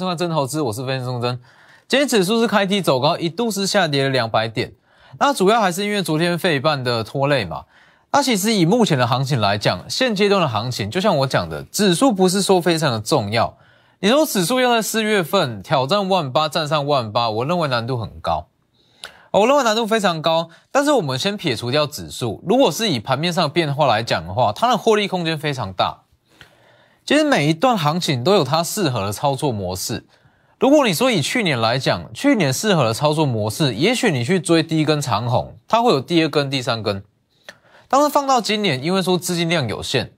欢迎收看真投资，我是分析钟真。今天指数是开低走高，一度是下跌了两百点。那主要还是因为昨天费半的拖累嘛。那其实以目前的行情来讲，现阶段的行情，就像我讲的，指数不是说非常的重要。你说指数要在四月份挑战万八，站上万八，我认为难度很高。我认为难度非常高。但是我们先撇除掉指数，如果是以盘面上变化来讲的话，它的获利空间非常大。其实每一段行情都有它适合的操作模式。如果你说以去年来讲，去年适合的操作模式，也许你去追第一根长红，它会有第二根、第三根。但是放到今年，因为说资金量有限，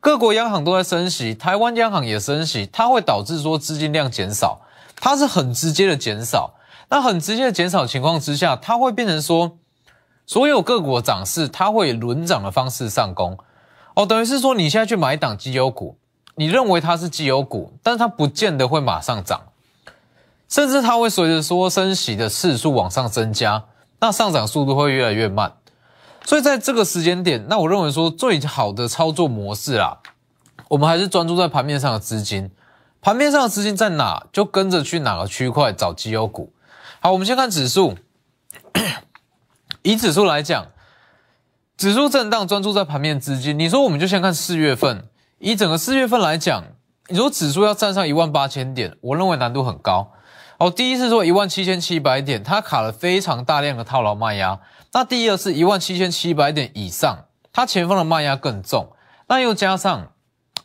各国央行都在升息，台湾央行也升息，它会导致说资金量减少，它是很直接的减少。那很直接的减少情况之下，它会变成说，所有个股的涨势，它会轮涨的方式上攻。哦，等于是说你现在去买一档绩优股。你认为它是绩优股，但是它不见得会马上涨，甚至它会随着说升息的次数往上增加，那上涨速度会越来越慢。所以在这个时间点，那我认为说最好的操作模式啦，我们还是专注在盘面上的资金，盘面上的资金在哪，就跟着去哪个区块找绩优股。好，我们先看指数，以指数来讲，指数震荡，专注在盘面资金。你说我们就先看四月份。以整个四月份来讲，如果指数要站上一万八千点，我认为难度很高。哦，第一是说一万七千七百点，它卡了非常大量的套牢卖压。那第二是一万七千七百点以上，它前方的卖压更重。那又加上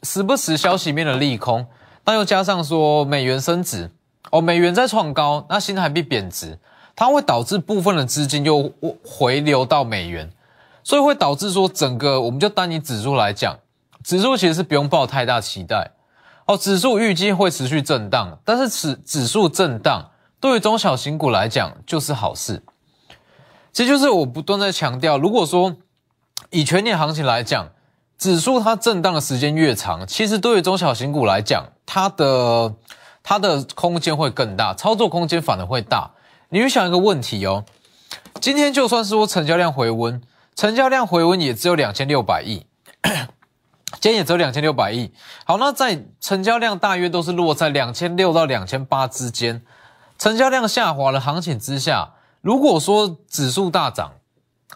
时不时消息面的利空，那又加上说美元升值，哦，美元在创高，那新台币贬值，它会导致部分的资金又回流到美元，所以会导致说整个我们就单以指数来讲。指数其实是不用抱太大期待哦，指数预计会持续震荡，但是指指数震荡对于中小型股来讲就是好事。这就是我不断在强调，如果说以全年行情来讲，指数它震荡的时间越长，其实对于中小型股来讲，它的它的空间会更大，操作空间反而会大。你去想一个问题哦，今天就算是说成交量回温，成交量回温也只有两千六百亿。今天也只有两千六百亿。好，那在成交量大约都是落在两千六到两千八之间，成交量下滑的行情之下，如果说指数大涨，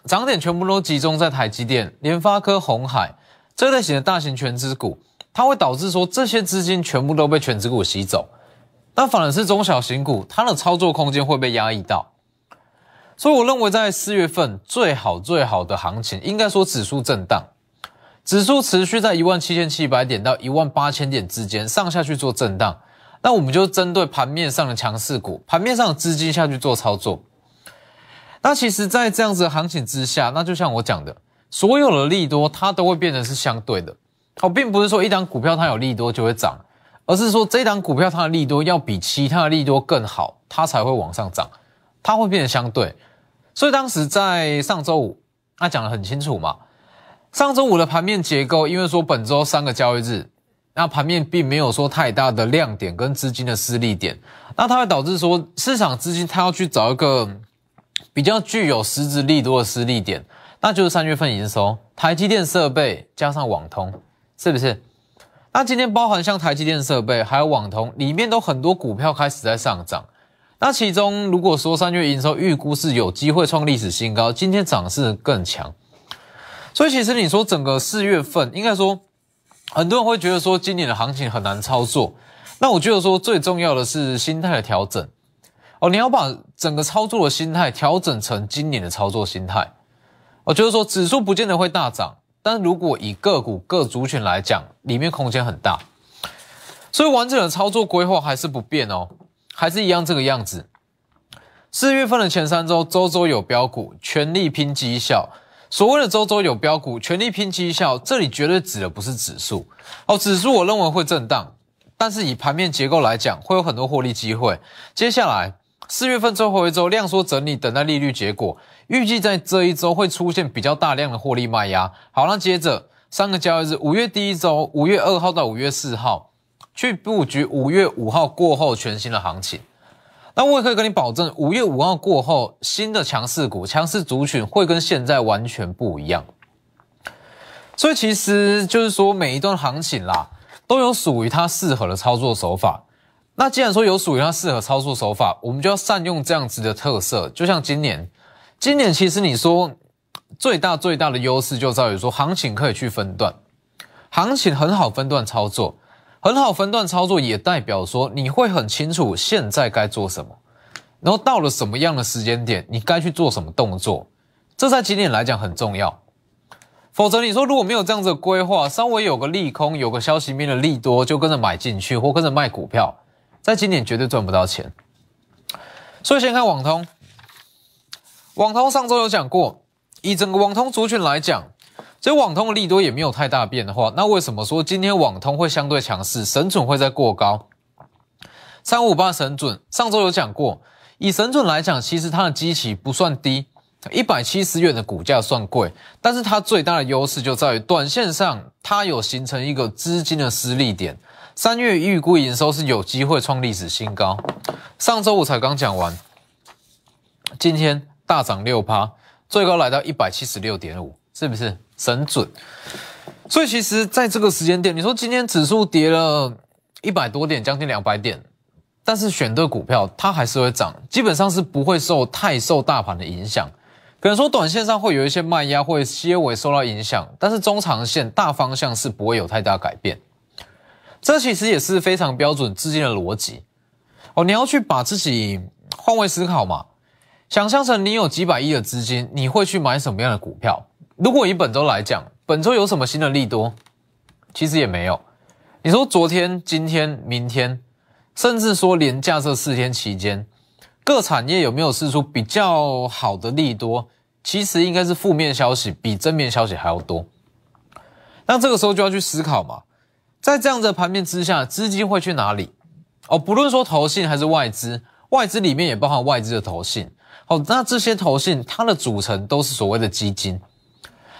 涨点全部都集中在台积电、联发科、红海这类型的大型全资股，它会导致说这些资金全部都被全资股吸走，那反而是中小型股，它的操作空间会被压抑到。所以我认为在四月份最好最好的行情，应该说指数震荡。指数持续在一万七千七百点到一万八千点之间上下去做震荡，那我们就针对盘面上的强势股、盘面上的资金下去做操作。那其实，在这样子的行情之下，那就像我讲的，所有的利多它都会变成是相对的。哦，并不是说一档股票它有利多就会涨，而是说这档股票它的利多要比其他的利多更好，它才会往上涨，它会变得相对。所以当时在上周五，那讲得很清楚嘛。上周五的盘面结构，因为说本周三个交易日，那盘面并没有说太大的亮点跟资金的失利点，那它会导致说市场资金它要去找一个比较具有实质利多的失利点，那就是三月份营收，台积电设备加上网通，是不是？那今天包含像台积电设备还有网通里面都很多股票开始在上涨，那其中如果说三月营收预估是有机会创历史新高，今天涨势更强。所以其实你说整个四月份，应该说很多人会觉得说今年的行情很难操作。那我觉得说最重要的是心态的调整哦，你要把整个操作的心态调整成今年的操作心态。我觉得说指数不见得会大涨，但如果以个股各族群来讲，里面空间很大。所以完整的操作规划还是不变哦，还是一样这个样子。四月份的前三周，周周有标股，全力拼绩效。所谓的周周有标股，全力拼绩效，这里绝对指的不是指数哦。指数我认为会震荡，但是以盘面结构来讲，会有很多获利机会。接下来四月份最后一周量缩整理，等待利率结果，预计在这一周会出现比较大量的获利卖压。好，那接着三个交易日，五月第一周，五月二号到五月四号，去布局五月五号过后全新的行情。那我也可以跟你保证，五月五号过后，新的强势股、强势族群会跟现在完全不一样。所以其实就是说，每一段行情啦，都有属于它适合的操作手法。那既然说有属于它适合操作手法，我们就要善用这样子的特色。就像今年，今年其实你说最大最大的优势就在于说行情可以去分段，行情很好分段操作，很好分段操作也代表说你会很清楚现在该做什么，然后到了什么样的时间点你该去做什么动作，这在今年来讲很重要。否则你说如果没有这样子的规划，稍微有个利空，有个消息面的利多就跟着买进去或跟着卖股票。在今年绝对赚不到钱，所以先看网通。网通上周有讲过，以整个网通族群来讲，所以网通的利多也没有太大变化。那为什么说今天网通会相对强势？神准会在过高，三五八神准上周有讲过，以神准来讲，其实它的基期不算低，一百七十元的股价算贵，但是它最大的优势就在于短线上它有形成一个资金的失利点。三月预估营收是有机会创历史新高，上周五才刚讲完，今天大涨六趴，最高来到一百七十六点五，是不是神准？所以其实在这个时间点，你说今天指数跌了一百多点，将近两百点，但是选对股票它还是会涨，基本上是不会受太受大盘的影响，可能说短线上会有一些卖压，会些微受到影响，但是中长线大方向是不会有太大改变。这其实也是非常标准资金的逻辑哦，你要去把自己换位思考嘛，想象成你有几百亿的资金，你会去买什么样的股票？如果以本周来讲，本周有什么新的利多？其实也没有。你说昨天、今天、明天，甚至说连假这四天期间，各产业有没有试出比较好的利多？其实应该是负面消息比正面消息还要多。那这个时候就要去思考嘛。在这样的盘面之下，资金会去哪里？哦，不论说投信还是外资，外资里面也包含外资的投信。好，那这些投信它的组成都是所谓的基金。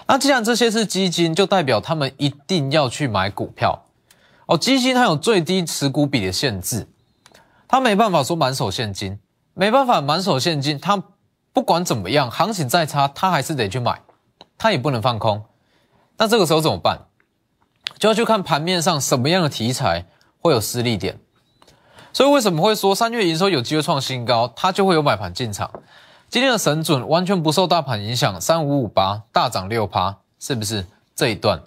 那既然这些是基金，就代表他们一定要去买股票。哦，基金它有最低持股比的限制，它没办法说满手现金，没办法满手现金，它不管怎么样，行情再差，它还是得去买，它也不能放空。那这个时候怎么办？就要去看盘面上什么样的题材会有失利点，所以为什么会说三月营收有机会创新高，它就会有买盘进场。今天的神准完全不受大盘影响，三五五八大涨六趴，是不是这一段？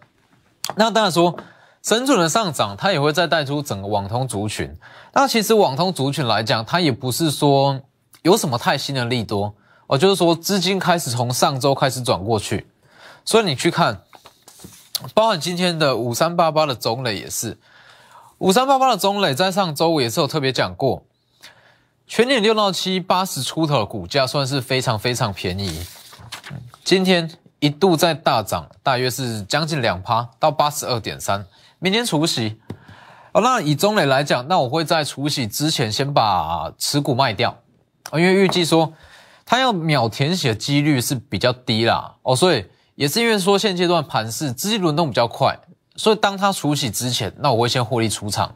那当然说神准的上涨，它也会再带出整个网通族群。那其实网通族群来讲，它也不是说有什么太新的利多，哦，就是说资金开始从上周开始转过去，所以你去看。包含今天的五三八八的中磊也是，五三八八的中磊在上周五也是有特别讲过，全年六到七八十出头的股价算是非常非常便宜，今天一度在大涨，大约是将近两趴到八十二点三，明天除息，哦，那以中磊来讲，那我会在除息之前先把持股卖掉，因为预计说他要秒填写的几率是比较低啦，哦，所以。也是因为说现阶段盘势资金轮动比较快，所以当他除息之前，那我会先获利出场。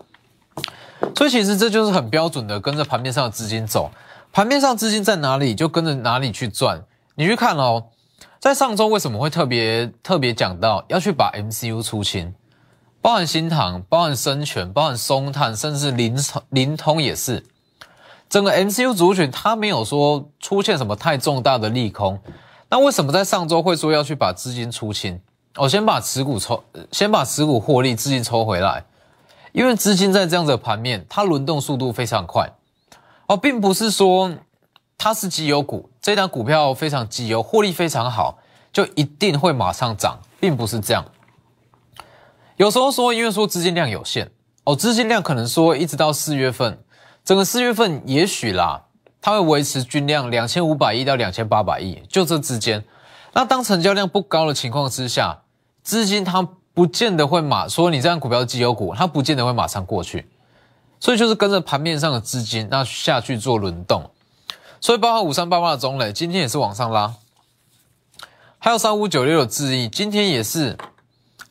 所以其实这就是很标准的跟着盘面上的资金走，盘面上资金在哪里就跟着哪里去赚。你去看哦，在上周为什么会特别特别讲到要去把 MCU 出清，包含新塘、包含深全、包含松炭，甚至灵灵通也是，整个 MCU 族群它没有说出现什么太重大的利空。那为什么在上周会说要去把资金出清？我先把持股抽，先把持股获利资金抽回来，因为资金在这样的盘面，它轮动速度非常快。哦，并不是说它是绩优股，这档股票非常绩优，获利非常好，就一定会马上涨，并不是这样。有时候说，因为说资金量有限，哦，资金量可能说一直到四月份，整个四月份也许啦。它会维持均量两千五百亿到两千八百亿，就这之间。那当成交量不高的情况之下，资金它不见得会马说你这样股票绩优股，它不见得会马上过去。所以就是跟着盘面上的资金那下去做轮动。所以包括五三八八的中磊今天也是往上拉，还有三五九六的智毅今天也是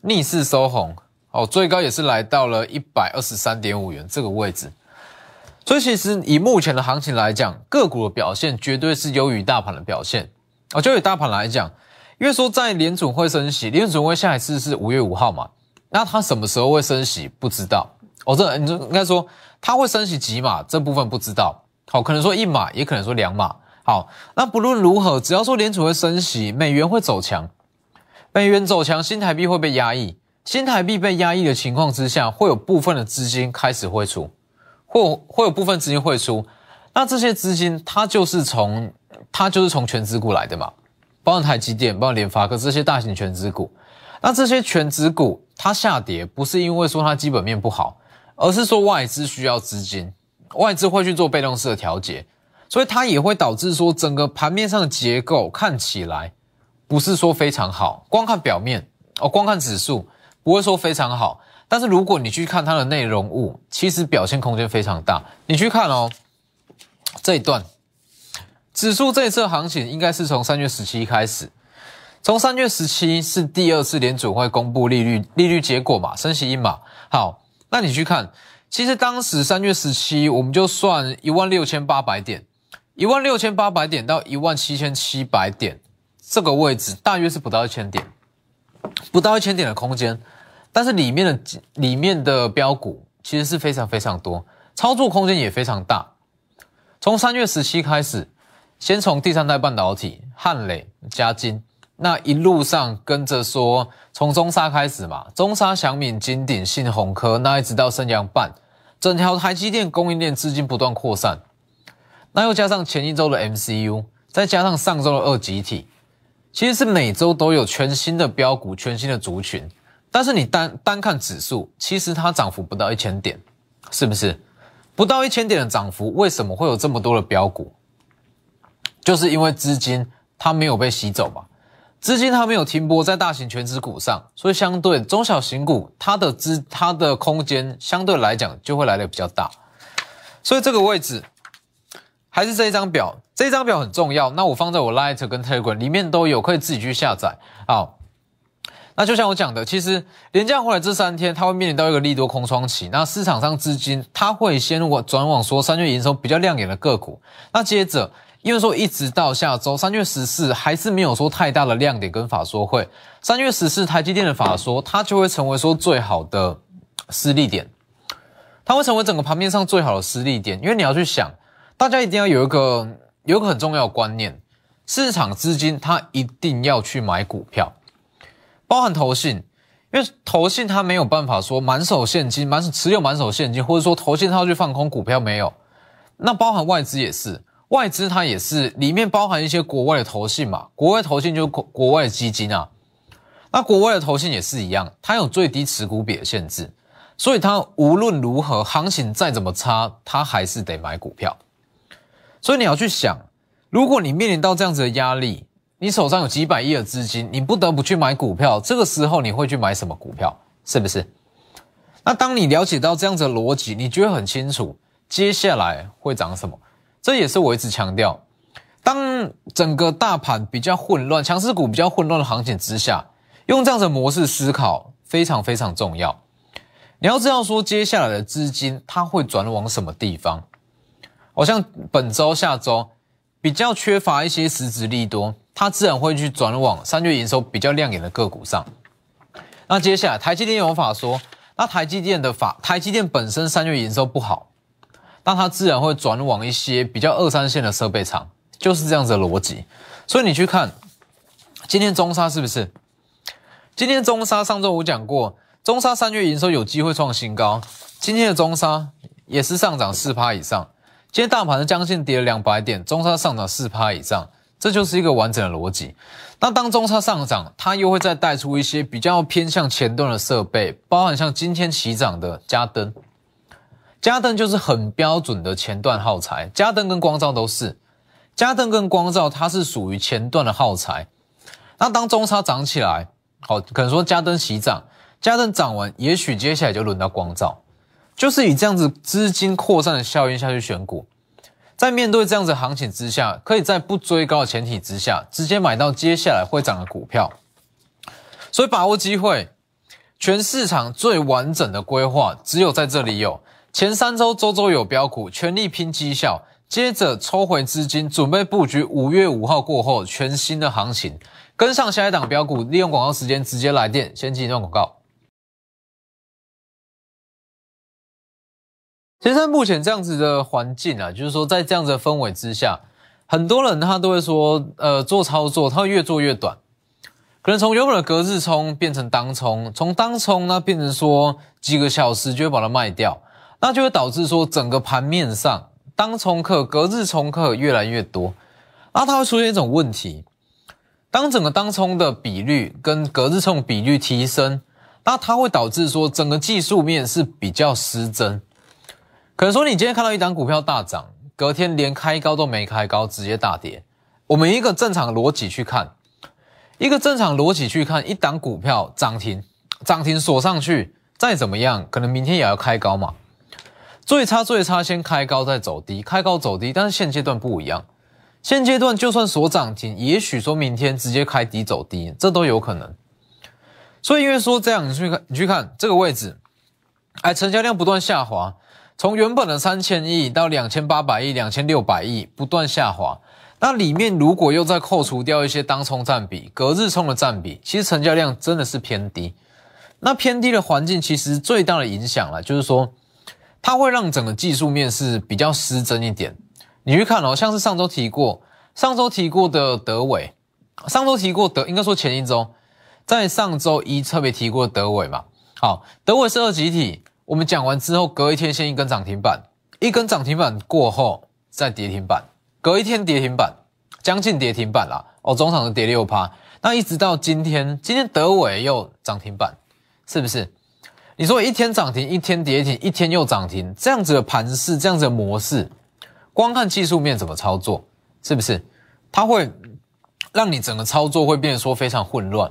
逆势收红，哦，最高也是来到了一百二十三点五元这个位置。所以其实以目前的行情来讲，个股的表现绝对是优于大盘的表现啊。就以大盘来讲，因为说在联准会升息，联准会下一次是五月五号嘛，那它什么时候会升息不知道哦，这你就应该说它会升息几码，这部分不知道。好，可能说一码，也可能说两码。好，那不论如何，只要说联储会升息，美元会走强，美元走强，新台币会被压抑。新台币被压抑的情况之下，会有部分的资金开始汇出，或会有部分资金汇出。那这些资金，它就是从它就是从全资股来的嘛，包括台积电、包括联发科这些大型全资股。那这些全资股它下跌，不是因为说它基本面不好，而是说外资需要资金。外资会去做被动式的调节，所以它也会导致说整个盘面上的结构看起来不是说非常好。光看表面哦，光看指数不会说非常好，但是如果你去看它的内容物，其实表现空间非常大。你去看哦，这一段指数这一次行情应该是从三月十七开始，从三月十七是第二次联准会公布利率利率结果嘛，升息一码。好，那你去看。其实当时三月十七，我们就算一万六千八百点，一万六千八百点到一万七千七百点这个位置，大约是不到一千点，不到一千点的空间。但是里面的里面的标股其实是非常非常多，操作空间也非常大。从三月十七开始，先从第三代半导体汉磊、嘉金，那一路上跟着说，从中沙开始嘛，中沙、祥敏、金鼎、信鸿科，那一直到升阳半。整条台积电供应链资金不断扩散，那又加上前一周的 MCU，再加上上周的二级体，其实是每周都有全新的标股、全新的族群。但是你单单看指数，其实它涨幅不到一千点，是不是？不到一千点的涨幅，为什么会有这么多的标股？就是因为资金它没有被吸走嘛。资金它没有停泊在大型全资股上，所以相对中小型股，它的资它的空间相对来讲就会来的比较大。所以这个位置还是这一张表，这一张表很重要。那我放在我 Light 跟 Telegram 里面都有，可以自己去下载。好，那就像我讲的，其实连降回来这三天，它会面临到一个利多空窗期。那市场上资金它会先往转往说三月营收比较亮眼的个股，那接着。因为说一直到下周三月十四还是没有说太大的亮点跟法说会，三月十四台积电的法说它就会成为说最好的失利点，它会成为整个盘面上最好的失利点。因为你要去想，大家一定要有一个有一个很重要的观念，市场资金它一定要去买股票，包含投信，因为投信它没有办法说满手现金满手持有满手现金，或者说投信它要去放空股票没有，那包含外资也是。外资它也是里面包含一些国外的投信嘛，国外投信就是国国外的基金啊，那国外的投信也是一样，它有最低持股比的限制，所以它无论如何行情再怎么差，它还是得买股票。所以你要去想，如果你面临到这样子的压力，你手上有几百亿的资金，你不得不去买股票，这个时候你会去买什么股票？是不是？那当你了解到这样子的逻辑，你就会很清楚接下来会涨什么。这也是我一直强调，当整个大盘比较混乱、强势股比较混乱的行情之下，用这样的模式思考非常非常重要。你要知道说，接下来的资金它会转往什么地方？好像本周、下周比较缺乏一些实质利多，它自然会去转往三月营收比较亮眼的个股上。那接下来台积电有法说，那台积电的法，台积电本身三月营收不好。那它自然会转往一些比较二三线的设备厂，就是这样子的逻辑。所以你去看今天中沙是不是？今天中沙上周我讲过，中沙三月营收有机会创新高。今天的中沙也是上涨四趴以上。今天大盘是将近跌了两百点，中沙上涨四趴以上，这就是一个完整的逻辑。那当中沙上涨，它又会再带出一些比较偏向前端的设备，包含像今天起涨的嘉登。加登就是很标准的前段耗材，加登跟光照都是，加登跟光照它是属于前段的耗材。那当中差涨起来，好，可能说加登起涨，加登涨完，也许接下来就轮到光照，就是以这样子资金扩散的效应下去选股，在面对这样子行情之下，可以在不追高的前提之下，直接买到接下来会涨的股票，所以把握机会，全市场最完整的规划只有在这里有。前三周周周有标股，全力拼绩效，接着抽回资金，准备布局五月五号过后全新的行情，跟上下一档标股，利用广告时间直接来电，先进一段广告。其实目前这样子的环境啊，就是说在这样子的氛围之下，很多人他都会说，呃，做操作他会越做越短，可能从原本的隔日冲变成当冲，从当冲那变成说几个小时就会把它卖掉，那就会导致说整个盘面上当冲客、隔日冲客越来越多，那它会出现一种问题。当整个当冲的比率跟隔日冲比率提升，那它会导致说整个技术面是比较失真。可能说你今天看到一档股票大涨，隔天连开高都没开高，直接大跌。我们一个正常逻辑去看，一个正常逻辑去看，一档股票涨停，涨停锁上去，再怎么样，可能明天也要开高嘛。最差最差，先开高再走低，开高走低，但是现阶段不一样。现阶段就算锁涨停，也许说明天直接开低走低，这都有可能。所以因为说这样，你去看，你去看这个位置，哎，成交量不断下滑，从原本的三千亿到两千八百亿、两千六百亿不断下滑。那里面如果又再扣除掉一些当冲占比、隔日冲的占比，其实成交量真的是偏低。那偏低的环境，其实最大的影响了，就是说它会让整个技术面是比较失真一点。你去看哦，像是上周提过，上周提过的德伟，上周提过德，应该说前一周，在上周一特别提过德伟嘛。好，德伟是二级体，我们讲完之后，隔一天先一根涨停板，一根涨停板过后再跌停板，隔一天跌停板，将近跌停板啦。哦，中场的跌六趴，那一直到今天，今天德伟又涨停板，是不是？你说一天涨停，一天跌停，一天又涨停，这样子的盘势，这样子的模式。光看技术面怎么操作，是不是？它会让你整个操作会变得说非常混乱。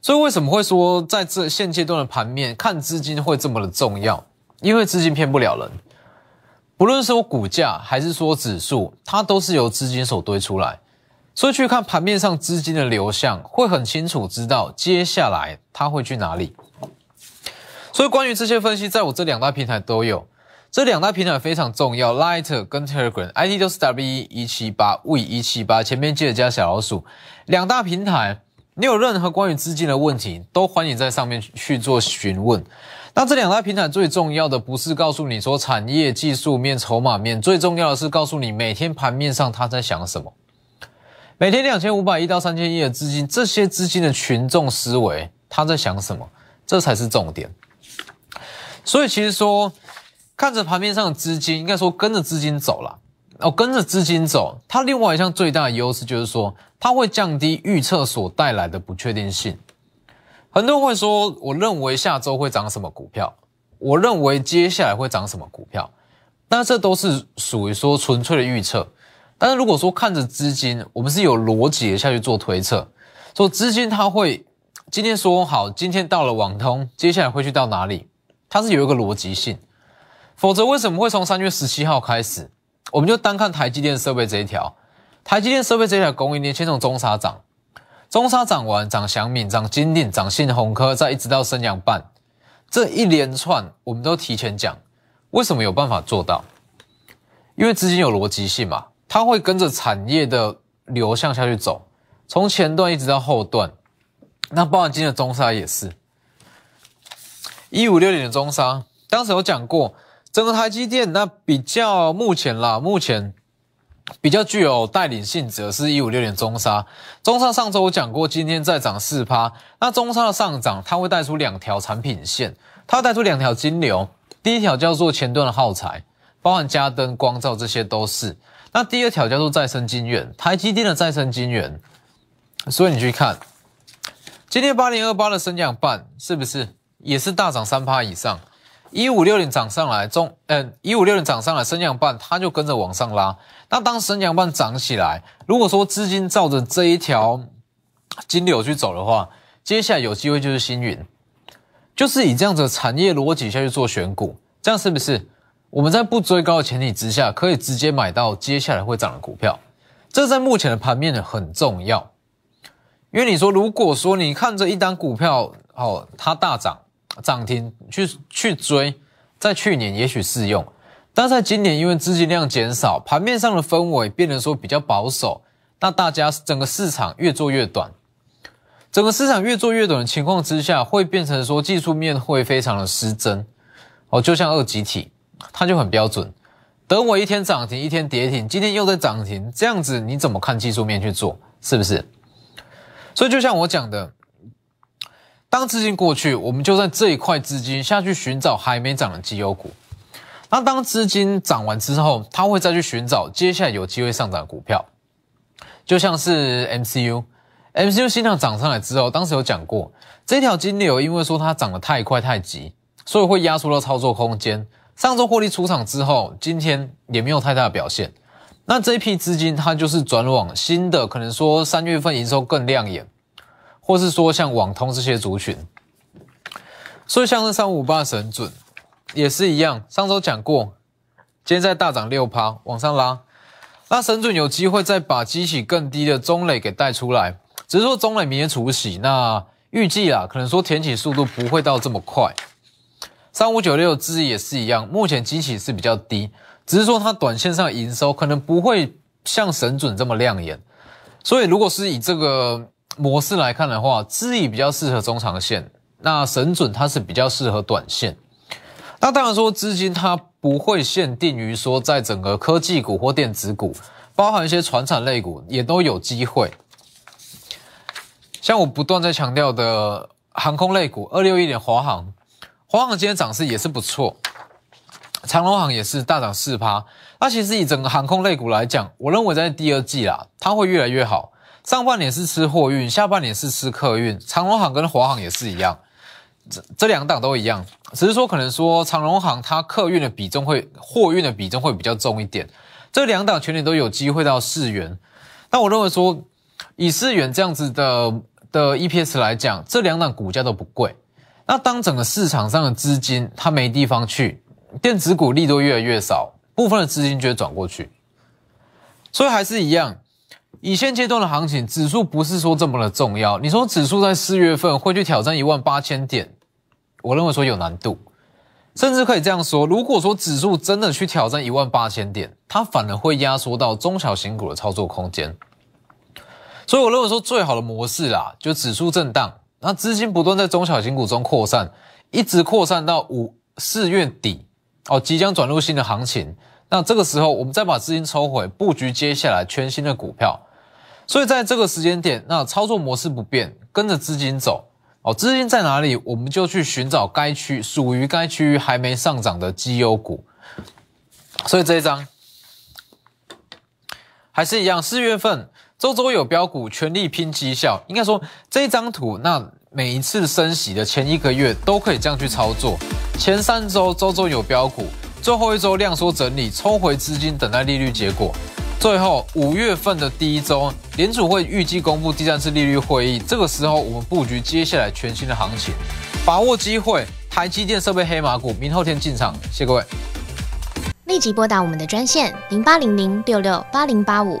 所以为什么会说在这现阶段的盘面看资金会这么的重要？因为资金骗不了人，不论说股价还是说指数，它都是由资金所堆出来。所以去看盘面上资金的流向，会很清楚知道接下来它会去哪里。所以关于这些分析，在我这两大平台都有。这两大平台非常重要，Lighter 跟 Telegram，ID 都是 W 一七八 V 一七八，前面记得加小老鼠。两大平台，你有任何关于资金的问题，都欢迎在上面去做询问。那这两大平台最重要的不是告诉你说产业技术面、筹码面，最重要的是告诉你每天盘面上他在想什么。每天两千五百亿到三千亿的资金，这些资金的群众思维他在想什么，这才是重点。所以其实说。看着盘面上的资金，应该说跟着资金走了哦，跟着资金走，它另外一项最大的优势就是说，它会降低预测所带来的不确定性。很多人会说，我认为下周会涨什么股票，我认为接下来会涨什么股票，那这都是属于说纯粹的预测。但是如果说看着资金，我们是有逻辑的下去做推测，说资金它会今天说好，今天到了网通，接下来会去到哪里，它是有一个逻辑性。否则为什么会从三月十七号开始？我们就单看台积电设备这一条，台积电设备这一条供应链先从中沙涨，中沙涨完涨祥敏，涨金定，涨信鸿科，再一直到升阳半，这一连串我们都提前讲，为什么有办法做到？因为资金有逻辑性嘛，它会跟着产业的流向下去走，从前段一直到后段，那包含今天的中沙也是，一五六点的中沙，当时有讲过。整个台积电那比较目前啦，目前比较具有带领性质的是一五六点中沙，中沙上周我讲过，今天再涨四趴。那中沙的上涨，它会带出两条产品线，它带出两条金流。第一条叫做前端的耗材，包含加灯、光照这些都是。那第二条叫做再生晶圆，台积电的再生晶圆。所以你去看，今天八零二八的升降半是不是也是大涨三趴以上？一五六零涨上来，中嗯一五六零涨上来，升阳半它就跟着往上拉。那当升阳半涨起来，如果说资金照着这一条金流去走的话，接下来有机会就是星云，就是以这样子产业逻辑下去做选股，这样是不是我们在不追高的前提之下，可以直接买到接下来会涨的股票？这在目前的盘面很重要，因为你说如果说你看着一单股票哦，它大涨。涨停去去追，在去年也许适用，但在今年因为资金量减少，盘面上的氛围变得说比较保守，那大家整个市场越做越短，整个市场越做越短的情况之下，会变成说技术面会非常的失真，哦，就像二级体，它就很标准。等我一天涨停，一天跌停，今天又在涨停，这样子你怎么看技术面去做？是不是？所以就像我讲的，当资金过去，我们就在这一块资金下去寻找还没涨的绩优股。那当资金涨完之后，他会再去寻找接下来有机会上涨的股票。就像是 MCU，MCU 新量涨上来之后，当时有讲过，这条金流因为说它涨得太快太急，所以会压缩到操作空间。上周获利出场之后，今天也没有太大的表现。那这一批资金，它就是转往新的，可能说三月份营收更亮眼，或是说像网通这些族群。所以像是三五八神准也是一样，上周讲过，今天在大涨六趴往上拉。那神准有机会再把机器更低的中磊给带出来，只是说中磊明天除息，那预计啦，可能说填起速度不会到这么快。三五九六资也是一样，目前机器是比较低，只是说它短线上营收可能不会像神准这么亮眼，所以如果是以这个模式来看的话，资以比较适合中长线，那神准它是比较适合短线。那当然说资金它不会限定于说在整个科技股或电子股，包含一些传产类股也都有机会。像我不断在强调的航空类股，二六一点华航。华航今天涨势也是不错，长隆航也是大涨四趴。那其实以整个航空类股来讲，我认为在第二季啦，它会越来越好。上半年是吃货运，下半年是吃客运。长隆航跟华航也是一样，这这两档都一样，只是说可能说长隆航它客运的比重会，货运的比重会比较重一点。这两档全年都有机会到四元。那我认为说，以四元这样子的的 EPS 来讲，这两档股价都不贵。那当整个市场上的资金它没地方去，电子股利都越来越少，部分的资金就会转过去，所以还是一样，以现阶段的行情，指数不是说这么的重要。你说指数在四月份会去挑战一万八千点，我认为说有难度，甚至可以这样说，如果说指数真的去挑战一万八千点，它反而会压缩到中小型股的操作空间。所以我认为说最好的模式啦，就指数震荡。那资金不断在中小型股中扩散，一直扩散到五四月底哦，即将转入新的行情。那这个时候，我们再把资金抽回，布局接下来全新的股票。所以在这个时间点，那操作模式不变，跟着资金走哦。资金在哪里，我们就去寻找该区属于该区域还没上涨的绩优股。所以这一张还是一样，四月份。周周有标股，全力拼绩效。应该说这一张图，那每一次升息的前一个月都可以这样去操作。前三周周周有标股，最后一周量缩整理，抽回资金等待利率结果。最后五月份的第一周，联储会预计公布第三次利率会议，这个时候我们布局接下来全新的行情，把握机会。台积电设备黑马股，明后天进场。谢各位，立即拨打我们的专线零八零零六六八零八五。